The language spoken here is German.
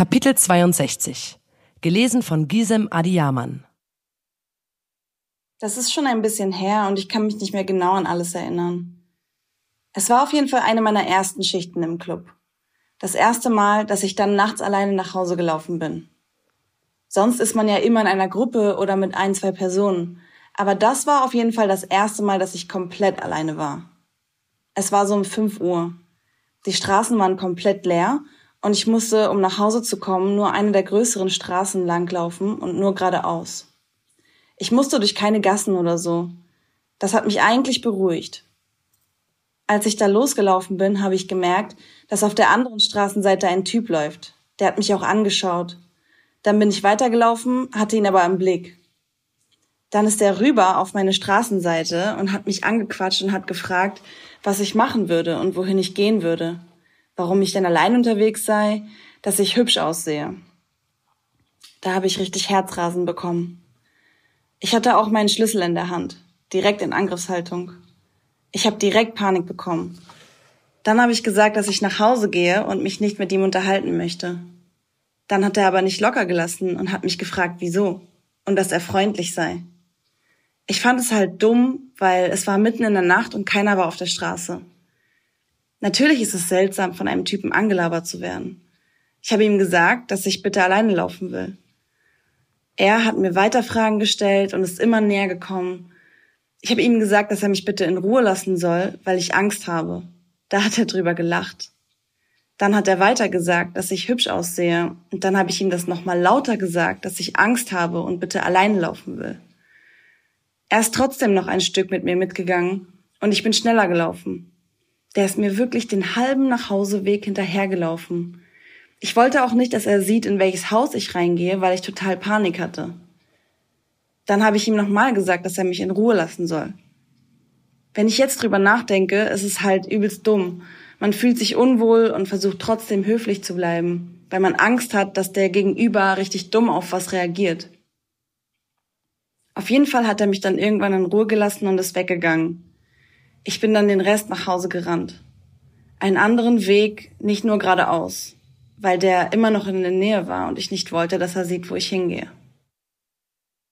Kapitel 62 Gelesen von Gisem Adiyaman Das ist schon ein bisschen her und ich kann mich nicht mehr genau an alles erinnern. Es war auf jeden Fall eine meiner ersten Schichten im Club. Das erste Mal, dass ich dann nachts alleine nach Hause gelaufen bin. Sonst ist man ja immer in einer Gruppe oder mit ein, zwei Personen. Aber das war auf jeden Fall das erste Mal, dass ich komplett alleine war. Es war so um 5 Uhr. Die Straßen waren komplett leer und ich musste, um nach Hause zu kommen, nur eine der größeren Straßen langlaufen und nur geradeaus. Ich musste durch keine Gassen oder so. Das hat mich eigentlich beruhigt. Als ich da losgelaufen bin, habe ich gemerkt, dass auf der anderen Straßenseite ein Typ läuft. Der hat mich auch angeschaut. Dann bin ich weitergelaufen, hatte ihn aber im Blick. Dann ist er rüber auf meine Straßenseite und hat mich angequatscht und hat gefragt, was ich machen würde und wohin ich gehen würde warum ich denn allein unterwegs sei, dass ich hübsch aussehe. Da habe ich richtig Herzrasen bekommen. Ich hatte auch meinen Schlüssel in der Hand, direkt in Angriffshaltung. Ich habe direkt Panik bekommen. Dann habe ich gesagt, dass ich nach Hause gehe und mich nicht mit ihm unterhalten möchte. Dann hat er aber nicht locker gelassen und hat mich gefragt, wieso und dass er freundlich sei. Ich fand es halt dumm, weil es war mitten in der Nacht und keiner war auf der Straße. Natürlich ist es seltsam, von einem Typen angelabert zu werden. Ich habe ihm gesagt, dass ich bitte alleine laufen will. Er hat mir weiter Fragen gestellt und ist immer näher gekommen. Ich habe ihm gesagt, dass er mich bitte in Ruhe lassen soll, weil ich Angst habe. Da hat er drüber gelacht. Dann hat er weiter gesagt, dass ich hübsch aussehe, und dann habe ich ihm das nochmal lauter gesagt, dass ich Angst habe und bitte alleine laufen will. Er ist trotzdem noch ein Stück mit mir mitgegangen, und ich bin schneller gelaufen. Der ist mir wirklich den halben Nachhauseweg hinterhergelaufen. Ich wollte auch nicht, dass er sieht, in welches Haus ich reingehe, weil ich total Panik hatte. Dann habe ich ihm nochmal gesagt, dass er mich in Ruhe lassen soll. Wenn ich jetzt drüber nachdenke, ist es halt übelst dumm. Man fühlt sich unwohl und versucht trotzdem höflich zu bleiben, weil man Angst hat, dass der Gegenüber richtig dumm auf was reagiert. Auf jeden Fall hat er mich dann irgendwann in Ruhe gelassen und ist weggegangen. Ich bin dann den Rest nach Hause gerannt. Einen anderen Weg, nicht nur geradeaus, weil der immer noch in der Nähe war und ich nicht wollte, dass er sieht, wo ich hingehe.